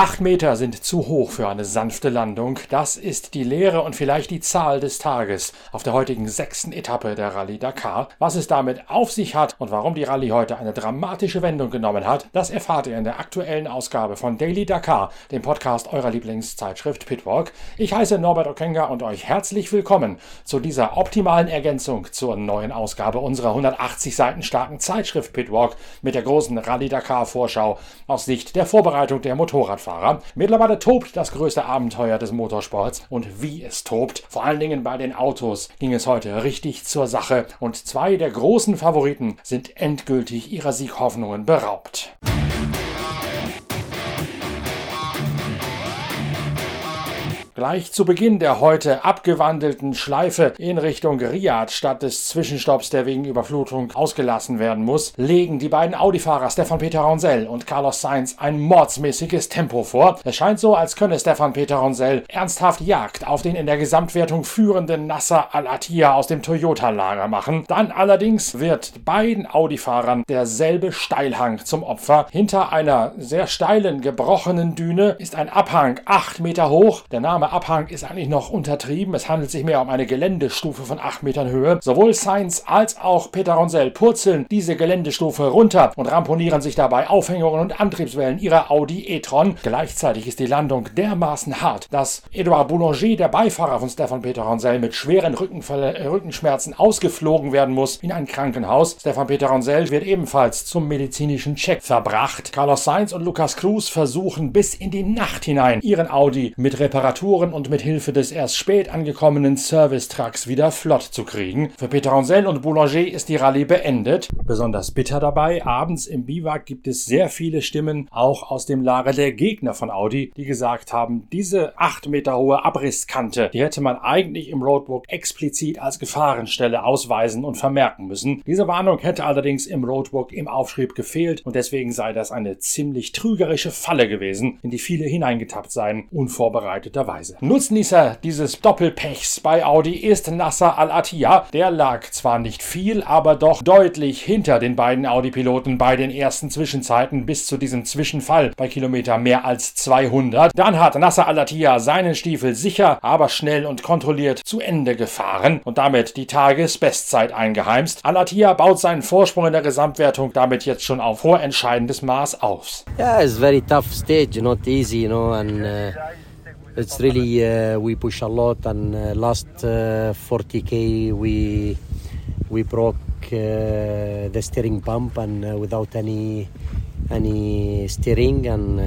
Acht Meter sind zu hoch für eine sanfte Landung. Das ist die Lehre und vielleicht die Zahl des Tages auf der heutigen sechsten Etappe der Rallye Dakar. Was es damit auf sich hat und warum die Rallye heute eine dramatische Wendung genommen hat, das erfahrt ihr in der aktuellen Ausgabe von Daily Dakar, dem Podcast eurer Lieblingszeitschrift Pitwalk. Ich heiße Norbert Okenga und euch herzlich willkommen zu dieser optimalen Ergänzung zur neuen Ausgabe unserer 180 Seiten starken Zeitschrift Pitwalk mit der großen Rallye Dakar Vorschau aus Sicht der Vorbereitung der Motorradfahrer. Radfahrer. Mittlerweile tobt das größte Abenteuer des Motorsports und wie es tobt. Vor allen Dingen bei den Autos ging es heute richtig zur Sache und zwei der großen Favoriten sind endgültig ihrer Sieghoffnungen beraubt. Gleich zu Beginn der heute abgewandelten Schleife in Richtung Riyadh statt des Zwischenstopps, der wegen Überflutung ausgelassen werden muss, legen die beiden Audi-Fahrer Stefan Peter Ronsell und Carlos Sainz ein mordsmäßiges Tempo vor. Es scheint so, als könne Stefan Peter Ronsell ernsthaft Jagd auf den in der Gesamtwertung führenden Nasser Al-Attiyah aus dem Toyota-Lager machen. Dann allerdings wird beiden Audi-Fahrern derselbe Steilhang zum Opfer. Hinter einer sehr steilen, gebrochenen Düne ist ein Abhang acht Meter hoch. Der Name Abhang ist eigentlich noch untertrieben. Es handelt sich mehr um eine Geländestufe von 8 Metern Höhe. Sowohl Sainz als auch Peter Ronsell purzeln diese Geländestufe runter und ramponieren sich dabei Aufhängungen und Antriebswellen ihrer Audi e-tron. Gleichzeitig ist die Landung dermaßen hart, dass Edouard Boulanger, der Beifahrer von Stefan Peter Ronsell, mit schweren äh, Rückenschmerzen ausgeflogen werden muss in ein Krankenhaus. Stefan Peter Ronsell wird ebenfalls zum medizinischen Check verbracht. Carlos Sainz und Lucas Cruz versuchen bis in die Nacht hinein ihren Audi mit Reparaturen Motoren und mit Hilfe des erst spät angekommenen Service-Trucks wieder flott zu kriegen. Für Peter Ronsell und Boulanger ist die Rallye beendet. Besonders bitter dabei, abends im Biwak gibt es sehr viele Stimmen, auch aus dem Lager der Gegner von Audi, die gesagt haben, diese 8 Meter hohe Abrisskante, die hätte man eigentlich im Roadbook explizit als Gefahrenstelle ausweisen und vermerken müssen. Diese Warnung hätte allerdings im Roadbook im Aufschrieb gefehlt und deswegen sei das eine ziemlich trügerische Falle gewesen, in die viele hineingetappt seien, unvorbereiteterweise. Weise. Nutznießer dieses Doppelpechs bei Audi ist Nasser Al-Attiyah. Der lag zwar nicht viel, aber doch deutlich hinter den beiden Audi-Piloten bei den ersten Zwischenzeiten bis zu diesem Zwischenfall bei Kilometer mehr als 200. Dann hat Nasser Al-Attiyah seinen Stiefel sicher, aber schnell und kontrolliert zu Ende gefahren und damit die Tagesbestzeit eingeheimst. Al-Attiyah baut seinen Vorsprung in der Gesamtwertung damit jetzt schon auf vorentscheidendes Maß aus. Yeah, it's very tough stage, not easy, you know, and uh it's really uh, we push a lot and uh, last 40k uh, we we broke uh, the steering pump and uh, without any any steering and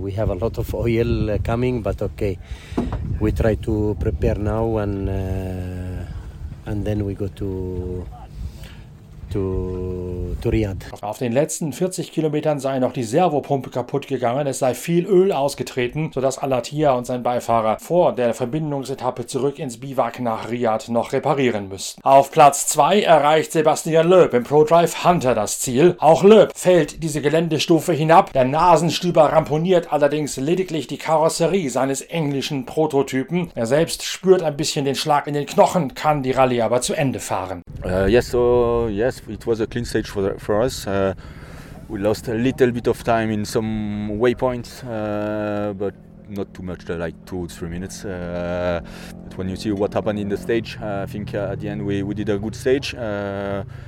we have a lot of oil coming but okay. We try to prepare now and and then we go to to, to Riyadh. Auf den letzten 40 Kilometern sei noch die Servopumpe kaputt gegangen, es sei viel Öl ausgetreten, sodass Alatia und sein Beifahrer vor der Verbindungsetappe zurück ins Biwak nach Riyadh noch reparieren müssten. Auf Platz 2 erreicht Sebastian Loeb im ProDrive Hunter das Ziel. Auch Loeb fällt diese Geländestufe hinab. Der Nasenstüber ramponiert allerdings lediglich die Karosserie seines englischen Prototypen. Er selbst spürt ein bisschen den Schlag in den Knochen, kann die Rallye aber zu Ende fahren. Uh, yes, so yes, it was a clean stage for, for us. Uh, we lost a little bit of time in some waypoints, uh, but not too much, like two or three minutes. Uh, but when you see what happened in the stage, uh, I think uh, at the end we, we did a good stage,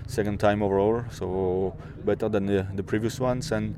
second time overall, so better than the, the previous ones. And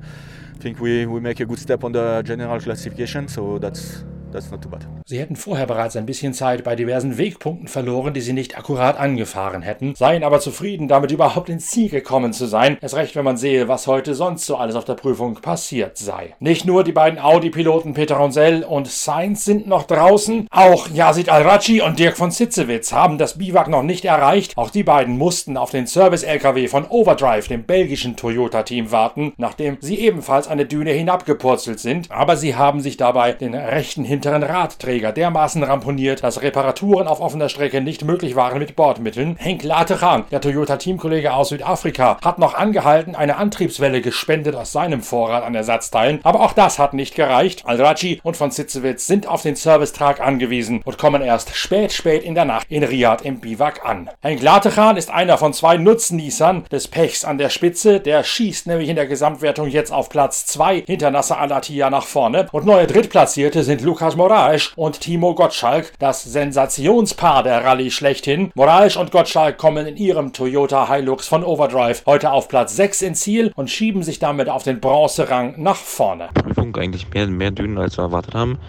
I think we, we make a good step on the general classification, so that's that's not too bad. Sie hätten vorher bereits ein bisschen Zeit bei diversen Wegpunkten verloren, die sie nicht akkurat angefahren hätten, seien aber zufrieden, damit überhaupt ins Ziel gekommen zu sein. Es recht, wenn man sehe, was heute sonst so alles auf der Prüfung passiert sei. Nicht nur die beiden Audi-Piloten Peter Ronsell und Sainz sind noch draußen, auch Yazid Al-Raji und Dirk von Sitzewitz haben das Biwak noch nicht erreicht. Auch die beiden mussten auf den Service-LKW von Overdrive, dem belgischen Toyota-Team, warten, nachdem sie ebenfalls eine Düne hinabgepurzelt sind. Aber sie haben sich dabei den rechten Hintergrund hinteren Radträger dermaßen ramponiert, dass Reparaturen auf offener Strecke nicht möglich waren mit Bordmitteln. Henk Latechan, der Toyota-Teamkollege aus Südafrika, hat noch angehalten, eine Antriebswelle gespendet aus seinem Vorrat an Ersatzteilen, aber auch das hat nicht gereicht. Al-Raji und von Sitzewitz sind auf den Servicetrag angewiesen und kommen erst spät, spät in der Nacht in Riyadh im Biwak an. Henk Latechan ist einer von zwei Nutznießern des Pechs an der Spitze, der schießt nämlich in der Gesamtwertung jetzt auf Platz 2 hinter Nasser Al-Attiyah nach vorne und neue Drittplatzierte sind Lukas Moraes und Timo Gottschalk, das Sensationspaar der Rallye schlechthin. Moraes und Gottschalk kommen in ihrem Toyota Hilux von Overdrive heute auf Platz 6 ins Ziel und schieben sich damit auf den Bronzerang nach vorne. Prüfung eigentlich mehr, mehr Dünen als wir erwartet haben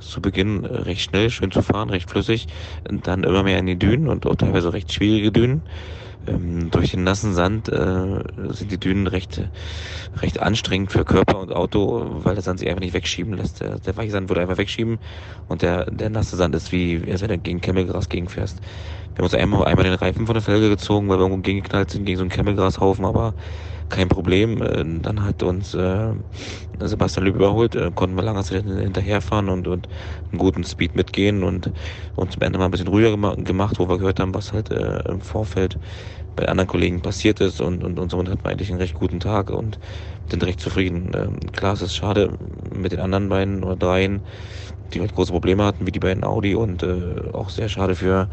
zu Beginn äh, recht schnell, schön zu fahren, recht flüssig, dann immer mehr in die Dünen und auch teilweise recht schwierige Dünen. Ähm, durch den nassen Sand äh, sind die Dünen recht, recht anstrengend für Körper und Auto, weil der Sand sich einfach nicht wegschieben lässt. Der, der weiche Sand würde einfach wegschieben und der, der nasse Sand ist wie, als wenn du gegen Kemmelgras gegenfährst. Wir haben uns einmal, einmal den Reifen von der Felge gezogen, weil wir irgendwo gegengeknallt sind gegen so einen Kemmelgrashaufen, aber kein Problem. Äh, dann hat uns äh, Sebastian Lüb überholt, äh, konnten wir lange Zeit hinterherfahren und, und einen guten Speed mitgehen und uns am Ende mal ein bisschen ruhiger gemacht, wo wir gehört haben, was halt äh, im Vorfeld bei anderen Kollegen passiert ist und, und, und somit hatten wir eigentlich einen recht guten Tag und sind recht zufrieden. Ähm, klar, es ist schade mit den anderen beiden oder dreien, die halt große Probleme hatten, wie die beiden Audi und äh, auch sehr schade für,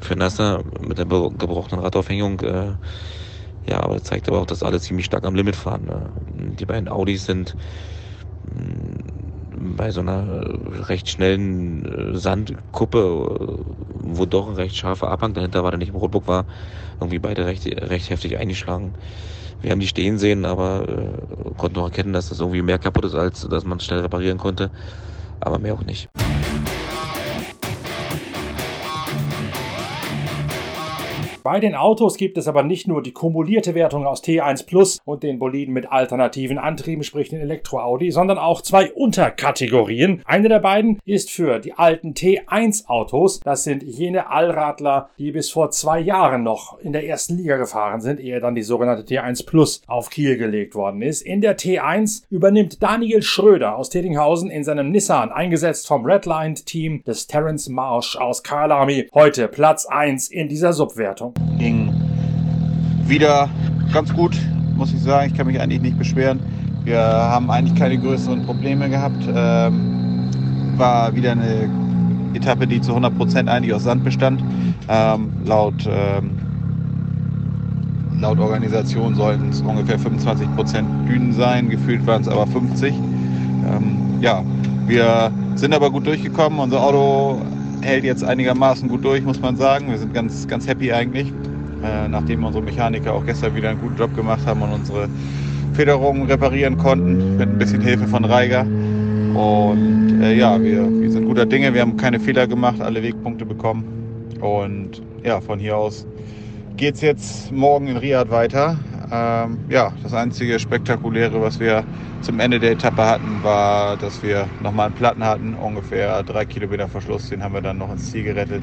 für Nasser mit der gebrochenen Radaufhängung. Äh, ja, aber das zeigt aber auch, dass alle ziemlich stark am Limit fahren. Ne? Die beiden Audis sind mm, bei so einer recht schnellen äh, Sandkuppe, äh, wo doch ein recht scharfer Abhang dahinter war, der nicht im Rotbook war, irgendwie beide recht, recht heftig eingeschlagen. Wir haben die stehen sehen, aber äh, konnten auch erkennen, dass das irgendwie mehr kaputt ist, als dass man es schnell reparieren konnte. Aber mehr auch nicht. Bei den Autos gibt es aber nicht nur die kumulierte Wertung aus T1 Plus und den Boliden mit alternativen Antrieben, sprich den Elektro-Audi, sondern auch zwei Unterkategorien. Eine der beiden ist für die alten T1 Autos. Das sind jene Allradler, die bis vor zwei Jahren noch in der ersten Liga gefahren sind, ehe dann die sogenannte T1 Plus auf Kiel gelegt worden ist. In der T1 übernimmt Daniel Schröder aus Tettinghausen in seinem Nissan, eingesetzt vom Redlined-Team des Terence Marsh aus Karlami, heute Platz 1 in dieser Subwertung. Ging wieder ganz gut, muss ich sagen. Ich kann mich eigentlich nicht beschweren. Wir haben eigentlich keine größeren Probleme gehabt. Ähm, war wieder eine Etappe, die zu 100 Prozent eigentlich aus Sand bestand. Ähm, laut, ähm, laut Organisation sollten es ungefähr 25 Prozent Dünen sein. Gefühlt waren es aber 50. Ähm, ja, wir sind aber gut durchgekommen. Unser Auto hält jetzt einigermaßen gut durch, muss man sagen. Wir sind ganz, ganz happy eigentlich, äh, nachdem unsere Mechaniker auch gestern wieder einen guten Job gemacht haben und unsere Federungen reparieren konnten, mit ein bisschen Hilfe von Reiger. Und äh, ja, wir, wir sind guter Dinge, wir haben keine Fehler gemacht, alle Wegpunkte bekommen. Und ja, von hier aus geht es jetzt morgen in Riyadh weiter. Ähm, ja, das einzige Spektakuläre, was wir zum Ende der Etappe hatten, war, dass wir nochmal einen Platten hatten, ungefähr drei Kilometer Verschluss. Den haben wir dann noch ins Ziel gerettet,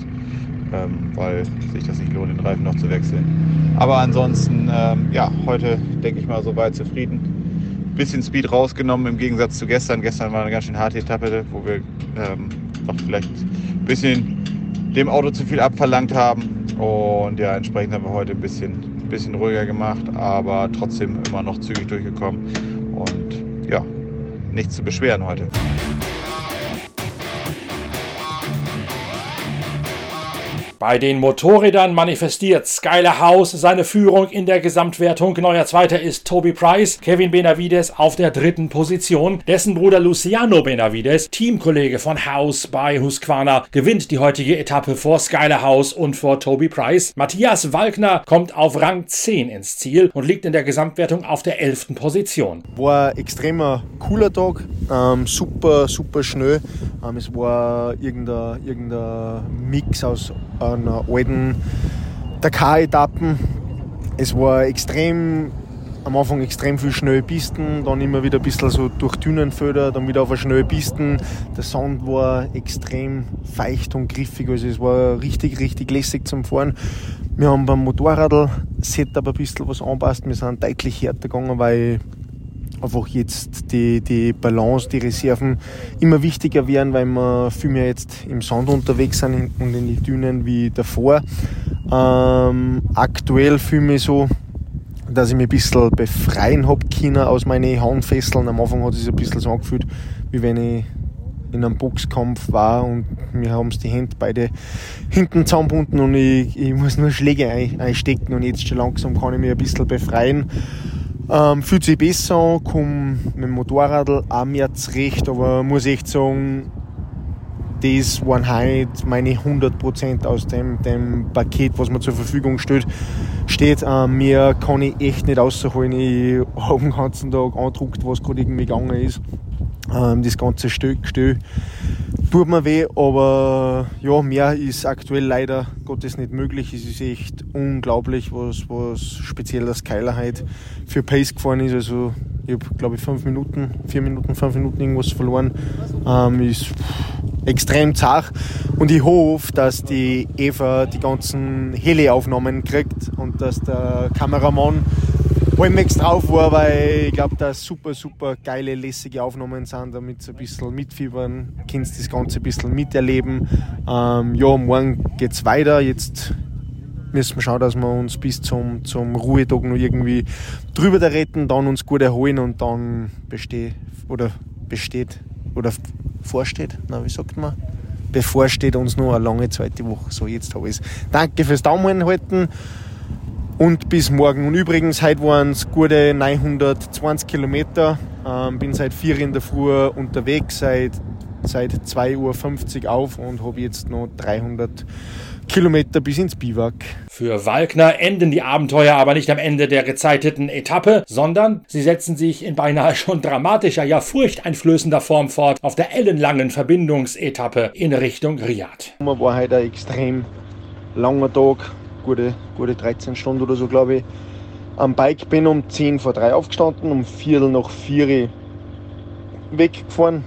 ähm, weil sich das nicht lohnt, den Reifen noch zu wechseln. Aber ansonsten, ähm, ja, heute denke ich mal soweit zufrieden. Bisschen Speed rausgenommen im Gegensatz zu gestern. Gestern war eine ganz schön harte Etappe, wo wir ähm, noch vielleicht ein bisschen dem Auto zu viel abverlangt haben. Und ja, entsprechend haben wir heute ein bisschen bisschen ruhiger gemacht, aber trotzdem immer noch zügig durchgekommen. Und ja, nichts zu beschweren heute. Bei den Motorrädern manifestiert Skyler House seine Führung in der Gesamtwertung. Neuer Zweiter ist Toby Price, Kevin Benavides auf der dritten Position. Dessen Bruder Luciano Benavides, Teamkollege von House bei Husqvarna, gewinnt die heutige Etappe vor Skyler House und vor Toby Price. Matthias Walkner kommt auf Rang 10 ins Ziel und liegt in der Gesamtwertung auf der 11. Position. War ein extremer cooler Tag, ähm, super, super schnell. Ähm, es war irgendein, irgendein Mix aus an alten Dakar-Etappen. Es war extrem, am Anfang extrem viel schnelle Pisten, dann immer wieder ein bisschen so durch Dünenfelder, dann wieder auf eine schnelle Pisten. Der Sound war extrem feucht und griffig, also es war richtig, richtig lässig zum Fahren. Wir haben beim Motorradl-Setup ein bisschen was anpasst. Wir sind deutlich härter gegangen, weil einfach jetzt die, die Balance, die Reserven immer wichtiger werden, weil wir viel mehr jetzt im Sand unterwegs sind und in die Dünen wie davor. Ähm, aktuell fühle ich mich so, dass ich mich ein bisschen befreien habe können aus meinen Handfesseln. Am Anfang hat es sich ein bisschen so angefühlt, wie wenn ich in einem Boxkampf war und mir haben die Hände beide hinten zusammenbunden und ich, ich muss nur Schläge ein, einstecken und jetzt schon langsam kann ich mich ein bisschen befreien. Ähm, fühlt sich besser an, komme mit dem Motorrad auch mehr zurecht, aber muss echt sagen, das waren heute meine 100% aus dem, dem Paket, was mir zur Verfügung steht. steht äh, mir kann ich echt nicht rausholen. Ich habe den ganzen Tag andruckt, was gerade irgendwie gegangen ist. Ähm, das ganze Stück, Stück tut mir weh, aber ja, mehr ist aktuell leider Gottes nicht möglich. Es ist echt unglaublich, was, was speziell das Keiler heute für Pace gefahren ist. Also ich habe glaube ich fünf Minuten, vier Minuten, fünf Minuten irgendwas verloren. Ähm, ist extrem zart und ich hoffe, dass die Eva die ganzen Heli-Aufnahmen kriegt und dass der Kameramann halbwegs drauf war, weil ich glaube, dass super, super geile, lässige Aufnahmen sind, damit sie ein bisschen mitfiebern, kannst das Ganze ein bisschen miterleben. Ähm, ja, morgen geht es weiter. Jetzt müssen wir schauen, dass wir uns bis zum, zum Ruhetag noch irgendwie drüber da retten, dann uns gut erholen und dann besteht oder besteht oder vorsteht, na, wie sagt man? Bevorsteht uns noch eine lange zweite Woche. So, jetzt habe ich es. Danke fürs Daumen halten und bis morgen. Und übrigens, heute waren es gute 920 Kilometer. Ähm, bin seit 4 in der Früh unterwegs, seit, seit 2.50 Uhr auf und habe jetzt noch 300 Kilometer bis ins Biwak. Für Walkner enden die Abenteuer aber nicht am Ende der gezeiteten Etappe, sondern sie setzen sich in beinahe schon dramatischer, ja furchteinflößender Form fort auf der ellenlangen Verbindungsetappe in Richtung Riyadh. War heute ein extrem langer Tag, gute, gute 13 Stunden oder so, glaube ich. Am Bike bin um 10 vor 3 aufgestanden, um Viertel nach 4 weggefahren.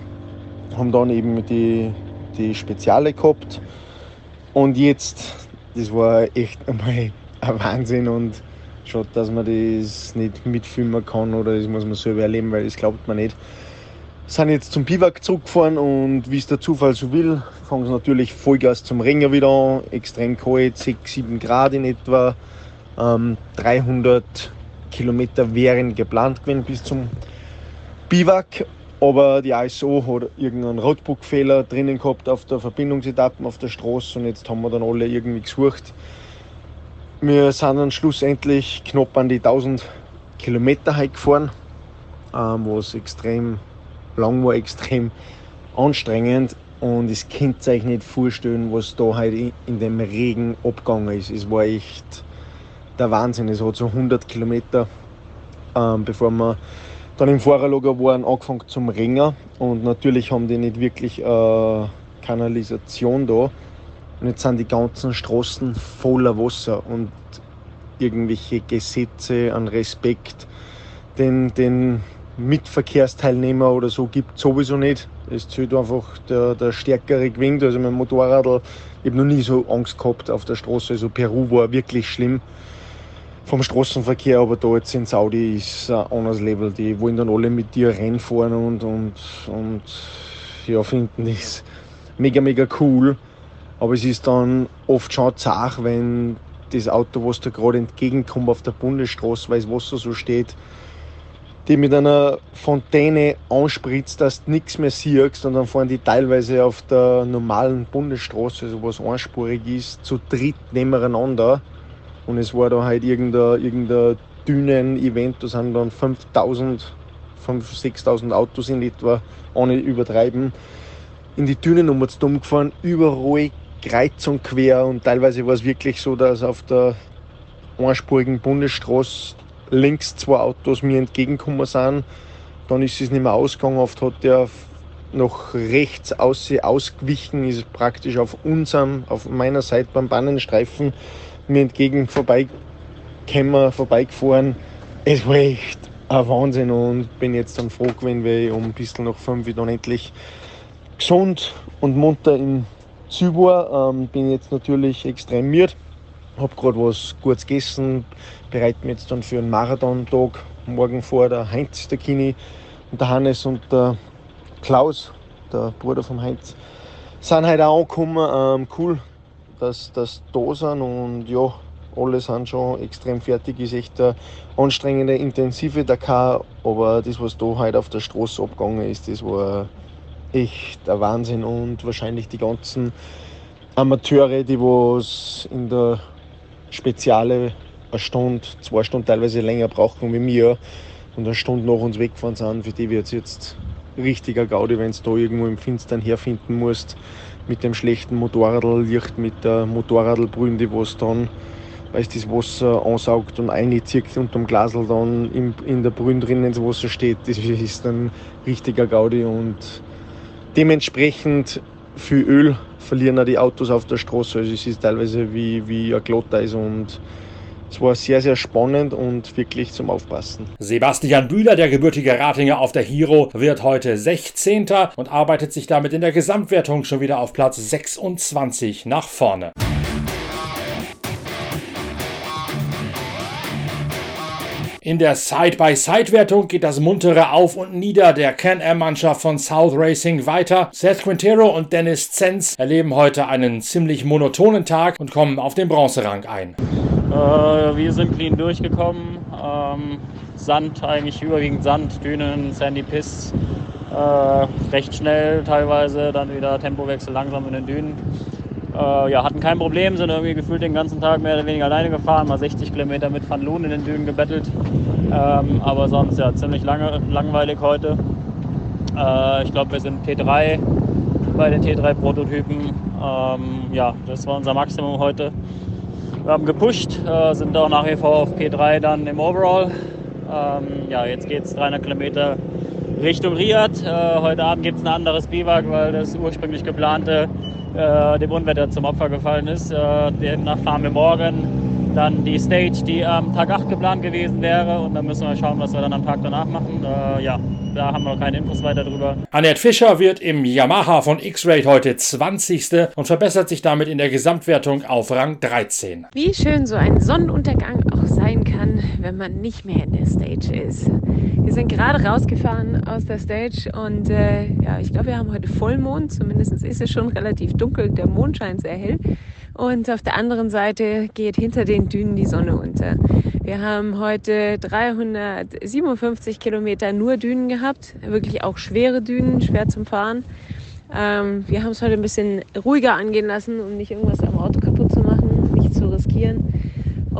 Haben dann eben die, die Speziale gehabt. Und jetzt, das war echt einmal ein Wahnsinn und schaut, dass man das nicht mitfilmen kann oder das muss man selber erleben, weil das glaubt man nicht sind jetzt zum Biwak zurückgefahren und wie es der Zufall so will, fangen sie natürlich Vollgas zum Ringen wieder an. Extrem kalt, 6, 7 Grad in etwa. Ähm, 300 Kilometer wären geplant gewesen bis zum Biwak. Aber die ISO hat irgendeinen Roadbook-Fehler drinnen gehabt auf der Verbindungsetappe auf der Straße und jetzt haben wir dann alle irgendwie gesucht. Wir sind dann schlussendlich knapp an die 1000 Kilometer gefahren, ähm, was extrem lang war extrem anstrengend und es könnt euch nicht vorstellen, was da halt in dem Regen abgegangen ist. Es war echt der Wahnsinn. Es hat so 100 Kilometer, ähm, bevor wir dann im Fahrerlager waren, angefangen zum Ringen und natürlich haben die nicht wirklich äh, Kanalisation da. Und jetzt sind die ganzen Straßen voller Wasser und irgendwelche Gesetze an Respekt den, den Mitverkehrsteilnehmer oder so gibt es sowieso nicht. Es zählt einfach der, der stärkere gewinnt. Also mein Motorrad, ich habe noch nie so Angst gehabt auf der Straße. Also Peru war wirklich schlimm vom Straßenverkehr, aber da jetzt in Saudi ist ein anderes Level. Die wollen dann alle mit dir reinfahren und, und, und ja, finden das mega, mega cool. Aber es ist dann oft schon zart, wenn das Auto, was da gerade entgegenkommt auf der Bundesstraße, weil das Wasser so steht, die mit einer Fontäne anspritzt, dass du nichts mehr siehst und dann fahren die teilweise auf der normalen Bundesstraße, also was einspurig ist, zu dritt nebeneinander. Und es war da halt irgendein, irgendein Dünen-Event, da sind dann 5000, 5.000, 6.000 Autos in etwa, ohne übertreiben, in die Dünen um uns dumm gefahren, überall kreuz und quer. Und teilweise war es wirklich so, dass auf der einspurigen Bundesstraße links zwei Autos mir entgegengekommen sind. Dann ist es nicht mehr ausgegangen. Oft hat der noch rechts aus, ausgewichen, ist praktisch auf unserem, auf meiner Seite beim Bannenstreifen mir entgegen vorbeigekommen, vorbeigefahren. Es war echt ein Wahnsinn und bin jetzt dann froh gewesen, weil ich um ein bisschen nach fünf dann endlich gesund und munter im Ziel war. Ähm, bin jetzt natürlich extrem müde habe gerade was Gutes gegessen, bereite mich jetzt dann für einen Marathon-Tag morgen vor. Der Heinz, der Kini und der Hannes und der Klaus, der Bruder vom Heinz, sind heute auch angekommen. Ähm, cool, dass das da sind und ja, alle sind schon extrem fertig. Ist echt eine anstrengende, intensive Dakar, aber das, was da heute auf der Straße abgegangen ist, das war echt der Wahnsinn und wahrscheinlich die ganzen Amateure, die was in der Speziale eine Stunde, zwei Stunden teilweise länger brauchen wie mir. Und eine Stunde nach uns weggefahren sind, für die wird es jetzt richtiger Gaudi, wenn du da irgendwo im Finstern herfinden musst. Mit dem schlechten Motorradlicht, mit der Motorradlbrühe, die was dann, weil es das Wasser ansaugt und einzieht und am Glasel dann in, in der Brühe drin ins Wasser steht, das ist dann richtiger Gaudi. Und dementsprechend viel Öl verlieren auch die Autos auf der Straße. Also es ist teilweise wie, wie ein Glatteis und es war sehr, sehr spannend und wirklich zum Aufpassen. Sebastian Bühler, der gebürtige Ratinger auf der Hero, wird heute 16. und arbeitet sich damit in der Gesamtwertung schon wieder auf Platz 26 nach vorne. In der Side-by-Side-Wertung geht das muntere Auf und Nieder der Can-Am-Mannschaft von South Racing weiter. Seth Quintero und Dennis Zenz erleben heute einen ziemlich monotonen Tag und kommen auf den Bronzerang ein. Äh, wir sind clean durchgekommen. Ähm, Sand, eigentlich überwiegend Sand, Dünen, Sandy Piss. Äh, recht schnell teilweise, dann wieder Tempowechsel langsam in den Dünen. Äh, ja, hatten kein Problem, sind irgendwie gefühlt den ganzen Tag mehr oder weniger alleine gefahren, mal 60 Kilometer mit Van Loon in den Dünen gebettelt. Ähm, aber sonst ja ziemlich lange, langweilig heute. Äh, ich glaube, wir sind T3 bei den T3-Prototypen. Ähm, ja, das war unser Maximum heute. Wir haben gepusht, äh, sind auch nach wie vor auf P3 dann im Overall. Ähm, ja, jetzt geht es 300 Kilometer Richtung Riyadh. Äh, heute Abend gibt es ein anderes Biwak, weil das ursprünglich geplante äh, dem Unwetter zum Opfer gefallen ist. Äh, demnach fahren wir morgen dann die Stage, die am Tag 8 geplant gewesen wäre. Und dann müssen wir schauen, was wir dann am Tag danach machen. Äh, ja, da haben wir noch keine Infos weiter drüber. Annette Fischer wird im Yamaha von X-Raid heute 20. und verbessert sich damit in der Gesamtwertung auf Rang 13. Wie schön so ein Sonnenuntergang auch sein kann, wenn man nicht mehr in der Stage ist. Wir sind gerade rausgefahren aus der Stage und äh, ja, ich glaube, wir haben heute Vollmond. Zumindest ist es schon relativ dunkel. Der Mond scheint sehr hell. Und auf der anderen Seite geht hinter den Dünen die Sonne unter. Wir haben heute 357 Kilometer nur Dünen gehabt, wirklich auch schwere Dünen, schwer zum Fahren. Ähm, wir haben es heute ein bisschen ruhiger angehen lassen, um nicht irgendwas am Auto kaputt zu machen, nicht zu riskieren.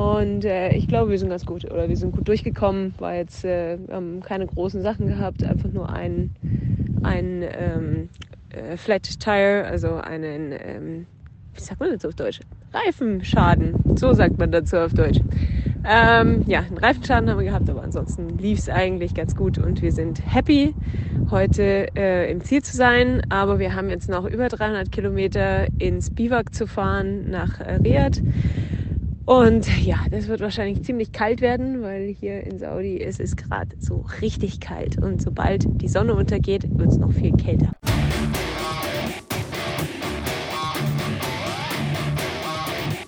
Und äh, ich glaube, wir sind ganz gut oder wir sind gut durchgekommen, war jetzt äh, haben keine großen Sachen gehabt, einfach nur ein, ein ähm, äh, Flat Tire, also einen ähm, wie sagt man das auf Deutsch? Reifenschaden. So sagt man dazu auf Deutsch. Ähm, ja, einen Reifenschaden haben wir gehabt, aber ansonsten lief es eigentlich ganz gut und wir sind happy, heute äh, im Ziel zu sein. Aber wir haben jetzt noch über 300 Kilometer ins Biwak zu fahren nach äh, Riyadh. Und ja, das wird wahrscheinlich ziemlich kalt werden, weil hier in Saudi ist es gerade so richtig kalt. Und sobald die Sonne untergeht, wird es noch viel kälter.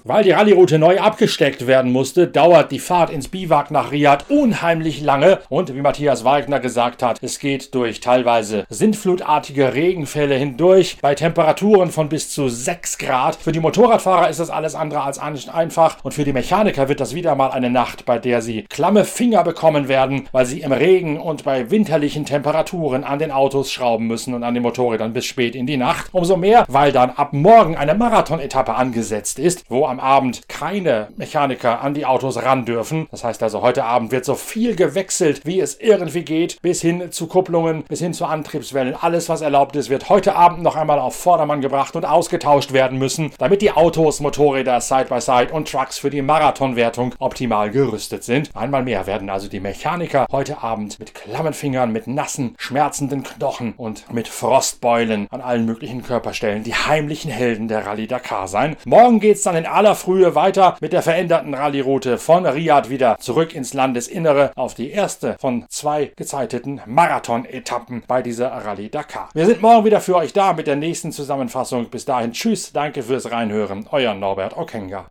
Weil die Rallyroute neu abgesteckt werden musste, dauert die Fahrt ins Biwak nach Riyadh unheimlich lange und wie Matthias Wagner gesagt hat, es geht durch teilweise sintflutartige Regenfälle hindurch bei Temperaturen von bis zu 6 Grad. Für die Motorradfahrer ist das alles andere als einfach und für die Mechaniker wird das wieder mal eine Nacht, bei der sie klamme Finger bekommen werden, weil sie im Regen und bei winterlichen Temperaturen an den Autos schrauben müssen und an den Motorrädern bis spät in die Nacht. Umso mehr, weil dann ab morgen eine Marathon-Etappe angesetzt ist, wo am Abend keine Mechaniker an die Autos ran dürfen. Das heißt also, heute Abend wird so viel gewechselt, wie es irgendwie geht, bis hin zu Kupplungen, bis hin zu Antriebswellen. Alles, was erlaubt ist, wird heute Abend noch einmal auf Vordermann gebracht und ausgetauscht werden müssen, damit die Autos, Motorräder, Side-by-Side -Side und Trucks für die Marathonwertung optimal gerüstet sind. Einmal mehr werden also die Mechaniker heute Abend mit klammen Fingern, mit nassen, schmerzenden Knochen und mit Frostbeulen an allen möglichen Körperstellen die heimlichen Helden der Rallye Dakar sein. Morgen geht's dann in aller Frühe weiter mit der veränderten Rallyeroute von Riyadh wieder zurück ins Landesinnere auf die erste von zwei gezeiteten Marathon-Etappen bei dieser Rallye Dakar. Wir sind morgen wieder für euch da mit der nächsten Zusammenfassung. Bis dahin, tschüss, danke fürs Reinhören, euer Norbert Okenga.